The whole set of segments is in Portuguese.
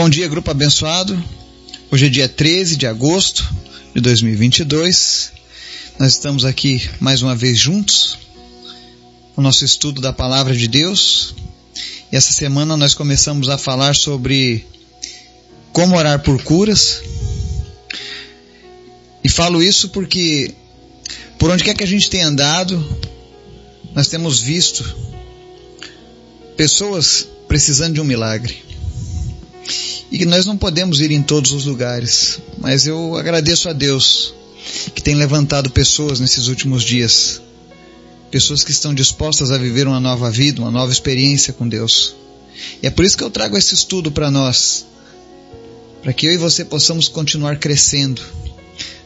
Bom dia, grupo abençoado. Hoje é dia 13 de agosto de 2022. Nós estamos aqui mais uma vez juntos com o nosso estudo da palavra de Deus. E essa semana nós começamos a falar sobre como orar por curas. E falo isso porque por onde quer que a gente tenha andado, nós temos visto pessoas precisando de um milagre e que nós não podemos ir em todos os lugares, mas eu agradeço a Deus que tem levantado pessoas nesses últimos dias, pessoas que estão dispostas a viver uma nova vida, uma nova experiência com Deus. E é por isso que eu trago esse estudo para nós, para que eu e você possamos continuar crescendo,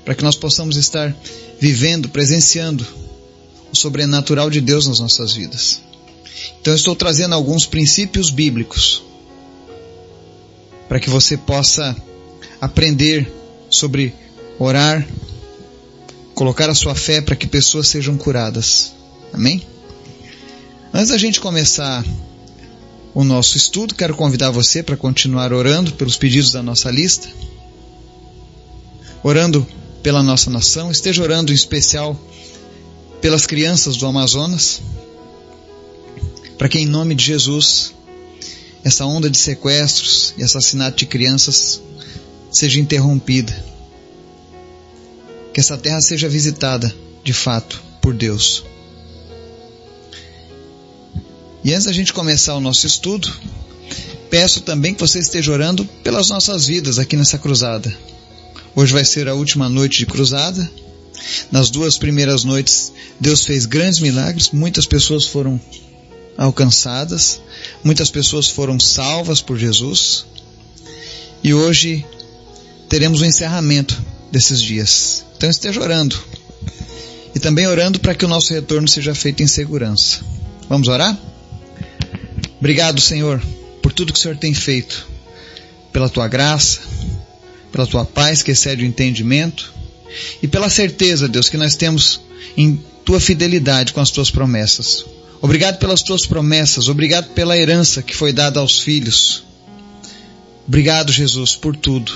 para que nós possamos estar vivendo, presenciando o sobrenatural de Deus nas nossas vidas. Então eu estou trazendo alguns princípios bíblicos para que você possa aprender sobre orar, colocar a sua fé para que pessoas sejam curadas. Amém? Antes da gente começar o nosso estudo, quero convidar você para continuar orando pelos pedidos da nossa lista, orando pela nossa nação, esteja orando em especial pelas crianças do Amazonas, para que em nome de Jesus essa onda de sequestros e assassinato de crianças seja interrompida. Que essa terra seja visitada, de fato, por Deus. E antes da gente começar o nosso estudo, peço também que você esteja orando pelas nossas vidas aqui nessa cruzada. Hoje vai ser a última noite de cruzada. Nas duas primeiras noites, Deus fez grandes milagres, muitas pessoas foram alcançadas, muitas pessoas foram salvas por Jesus e hoje teremos o encerramento desses dias. Então esteja orando e também orando para que o nosso retorno seja feito em segurança. Vamos orar? Obrigado, Senhor, por tudo que o Senhor tem feito, pela tua graça, pela tua paz que excede o entendimento e pela certeza, Deus, que nós temos em tua fidelidade com as tuas promessas. Obrigado pelas tuas promessas, obrigado pela herança que foi dada aos filhos. Obrigado, Jesus, por tudo.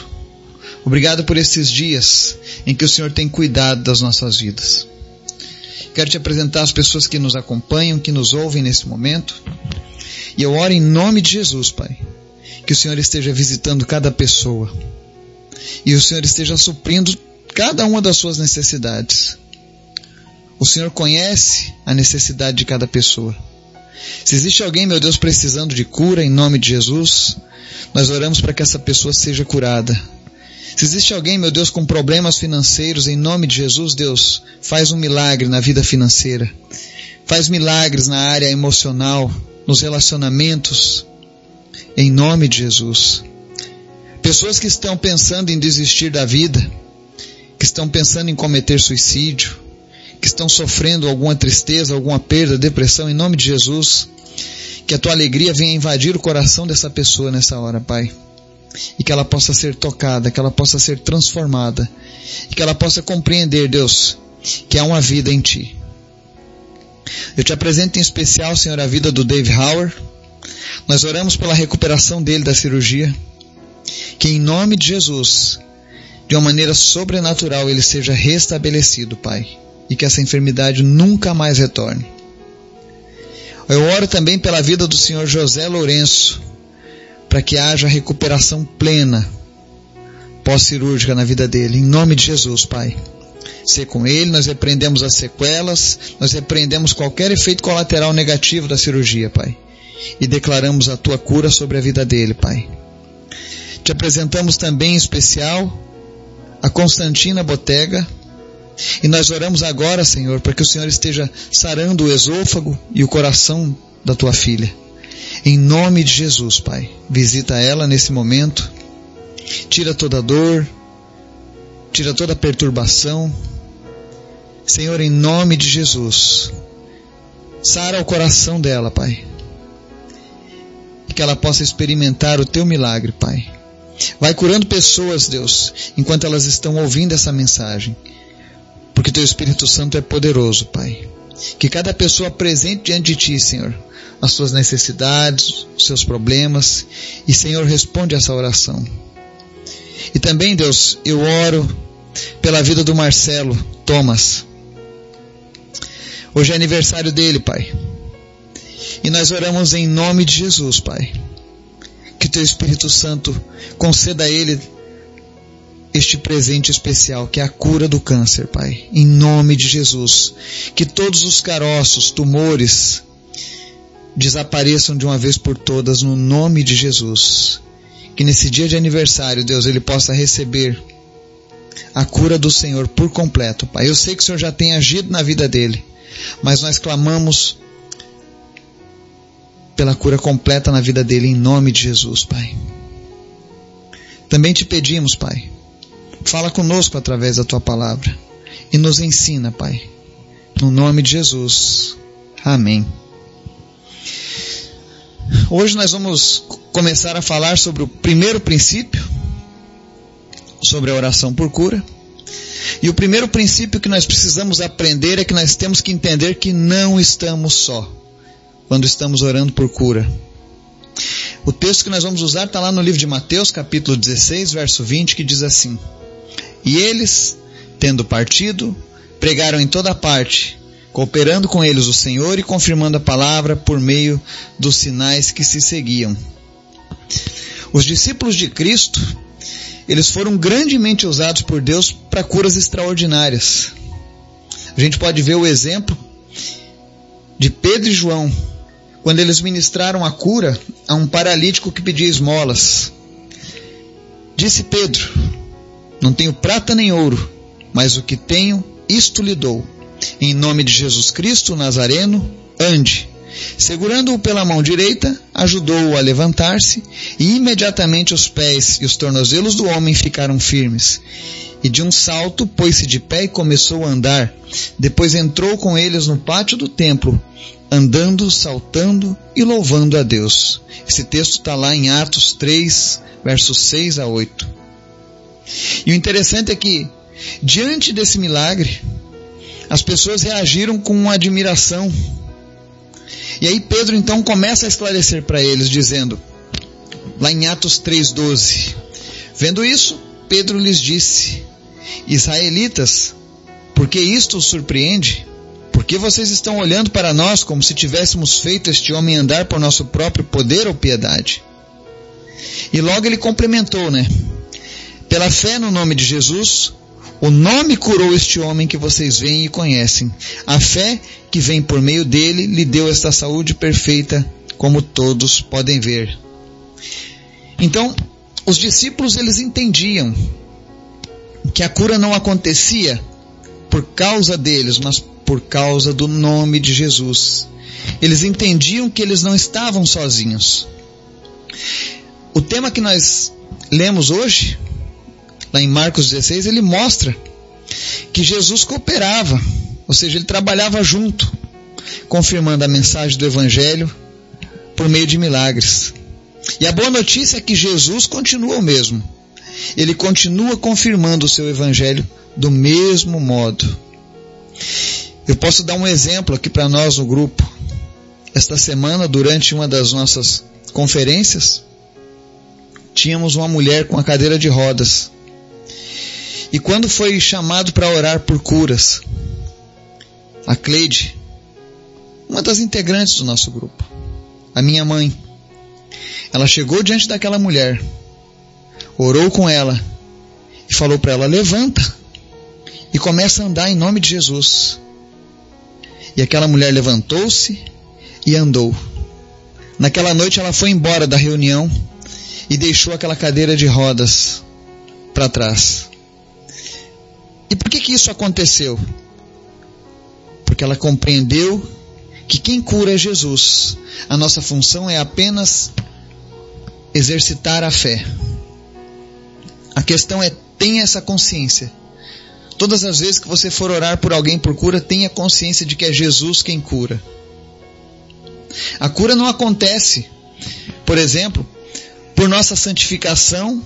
Obrigado por esses dias em que o Senhor tem cuidado das nossas vidas. Quero te apresentar as pessoas que nos acompanham, que nos ouvem nesse momento. E eu oro em nome de Jesus, Pai, que o Senhor esteja visitando cada pessoa e o Senhor esteja suprindo cada uma das suas necessidades. O Senhor conhece a necessidade de cada pessoa. Se existe alguém, meu Deus, precisando de cura, em nome de Jesus, nós oramos para que essa pessoa seja curada. Se existe alguém, meu Deus, com problemas financeiros, em nome de Jesus, Deus, faz um milagre na vida financeira. Faz milagres na área emocional, nos relacionamentos, em nome de Jesus. Pessoas que estão pensando em desistir da vida, que estão pensando em cometer suicídio, que estão sofrendo alguma tristeza, alguma perda, depressão, em nome de Jesus, que a tua alegria venha invadir o coração dessa pessoa nessa hora, Pai. E que ela possa ser tocada, que ela possa ser transformada, e que ela possa compreender, Deus, que há uma vida em Ti. Eu te apresento em especial, Senhor, a vida do Dave Howard. Nós oramos pela recuperação dele da cirurgia. Que em nome de Jesus, de uma maneira sobrenatural, ele seja restabelecido, Pai e que essa enfermidade nunca mais retorne. Eu oro também pela vida do Senhor José Lourenço, para que haja recuperação plena pós-cirúrgica na vida dele, em nome de Jesus, Pai. Ser com ele, nós repreendemos as sequelas, nós repreendemos qualquer efeito colateral negativo da cirurgia, Pai. E declaramos a tua cura sobre a vida dele, Pai. Te apresentamos também em especial a Constantina Botega, e nós oramos agora, Senhor, para que o Senhor esteja sarando o esôfago e o coração da tua filha. Em nome de Jesus, Pai, visita ela nesse momento. Tira toda dor, tira toda perturbação. Senhor, em nome de Jesus, sara o coração dela, Pai. E que ela possa experimentar o teu milagre, Pai. Vai curando pessoas, Deus, enquanto elas estão ouvindo essa mensagem porque teu Espírito Santo é poderoso, Pai. Que cada pessoa apresente diante de Ti, Senhor, as suas necessidades, os seus problemas, e Senhor, responde essa oração. E também, Deus, eu oro pela vida do Marcelo Thomas. Hoje é aniversário dele, Pai. E nós oramos em nome de Jesus, Pai. Que Teu Espírito Santo conceda a ele este presente especial, que é a cura do câncer, Pai. Em nome de Jesus. Que todos os caroços, tumores, desapareçam de uma vez por todas, no nome de Jesus. Que nesse dia de aniversário, Deus, ele possa receber a cura do Senhor por completo, Pai. Eu sei que o Senhor já tem agido na vida dele, mas nós clamamos pela cura completa na vida dele, em nome de Jesus, Pai. Também te pedimos, Pai, Fala conosco através da tua palavra e nos ensina, Pai. No nome de Jesus. Amém. Hoje nós vamos começar a falar sobre o primeiro princípio, sobre a oração por cura. E o primeiro princípio que nós precisamos aprender é que nós temos que entender que não estamos só quando estamos orando por cura. O texto que nós vamos usar está lá no livro de Mateus, capítulo 16, verso 20, que diz assim: e eles, tendo partido, pregaram em toda parte, cooperando com eles o Senhor e confirmando a palavra por meio dos sinais que se seguiam. Os discípulos de Cristo, eles foram grandemente usados por Deus para curas extraordinárias. A gente pode ver o exemplo de Pedro e João, quando eles ministraram a cura a um paralítico que pedia esmolas. Disse Pedro: não tenho prata nem ouro, mas o que tenho, isto lhe dou. Em nome de Jesus Cristo Nazareno, ande. Segurando-o pela mão direita, ajudou-o a levantar-se, e imediatamente os pés e os tornozelos do homem ficaram firmes. E de um salto pôs-se de pé e começou a andar. Depois entrou com eles no pátio do templo, andando, saltando e louvando a Deus. Esse texto está lá em Atos 3, versos 6 a 8. E o interessante é que, diante desse milagre, as pessoas reagiram com admiração. E aí Pedro então começa a esclarecer para eles, dizendo, lá em Atos 3,12: Vendo isso, Pedro lhes disse: Israelitas, por que isto os surpreende? Por que vocês estão olhando para nós como se tivéssemos feito este homem andar por nosso próprio poder ou piedade? E logo ele complementou, né? Pela fé no nome de Jesus, o nome curou este homem que vocês veem e conhecem. A fé que vem por meio dele lhe deu esta saúde perfeita, como todos podem ver. Então, os discípulos eles entendiam que a cura não acontecia por causa deles, mas por causa do nome de Jesus. Eles entendiam que eles não estavam sozinhos. O tema que nós lemos hoje lá em Marcos 16, ele mostra que Jesus cooperava, ou seja, ele trabalhava junto, confirmando a mensagem do Evangelho por meio de milagres. E a boa notícia é que Jesus continua o mesmo. Ele continua confirmando o seu Evangelho do mesmo modo. Eu posso dar um exemplo aqui para nós no grupo. Esta semana, durante uma das nossas conferências, tínhamos uma mulher com a cadeira de rodas e quando foi chamado para orar por curas, a Cleide, uma das integrantes do nosso grupo, a minha mãe, ela chegou diante daquela mulher, orou com ela e falou para ela: levanta e começa a andar em nome de Jesus. E aquela mulher levantou-se e andou. Naquela noite ela foi embora da reunião e deixou aquela cadeira de rodas para trás. E por que que isso aconteceu? Porque ela compreendeu que quem cura é Jesus. A nossa função é apenas exercitar a fé. A questão é tenha essa consciência. Todas as vezes que você for orar por alguém por cura, tenha consciência de que é Jesus quem cura. A cura não acontece, por exemplo, por nossa santificação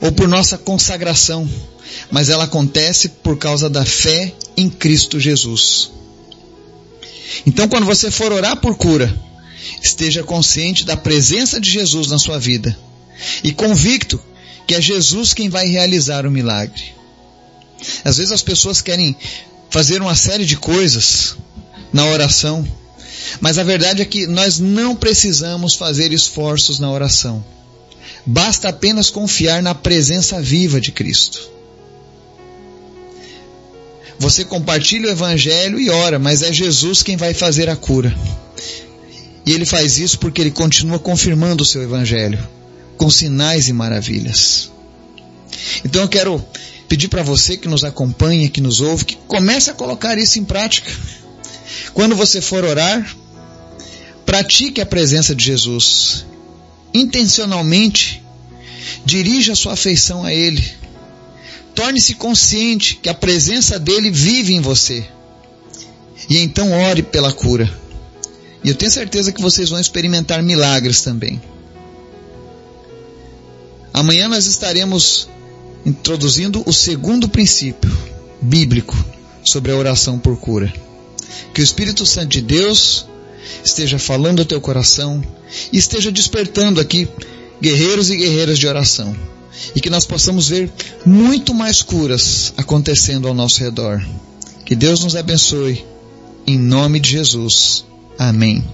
ou por nossa consagração mas ela acontece por causa da fé em Cristo Jesus. Então, quando você for orar por cura, esteja consciente da presença de Jesus na sua vida e convicto que é Jesus quem vai realizar o milagre. Às vezes as pessoas querem fazer uma série de coisas na oração, mas a verdade é que nós não precisamos fazer esforços na oração. Basta apenas confiar na presença viva de Cristo. Você compartilha o Evangelho e ora, mas é Jesus quem vai fazer a cura. E ele faz isso porque ele continua confirmando o seu Evangelho, com sinais e maravilhas. Então eu quero pedir para você que nos acompanha, que nos ouve, que comece a colocar isso em prática. Quando você for orar, pratique a presença de Jesus. Intencionalmente, dirija a sua afeição a Ele. Torne-se consciente que a presença dele vive em você. E então ore pela cura. E eu tenho certeza que vocês vão experimentar milagres também. Amanhã nós estaremos introduzindo o segundo princípio bíblico sobre a oração por cura. Que o Espírito Santo de Deus esteja falando ao teu coração e esteja despertando aqui guerreiros e guerreiras de oração e que nós possamos ver muito mais curas acontecendo ao nosso redor. Que Deus nos abençoe. Em nome de Jesus. Amém.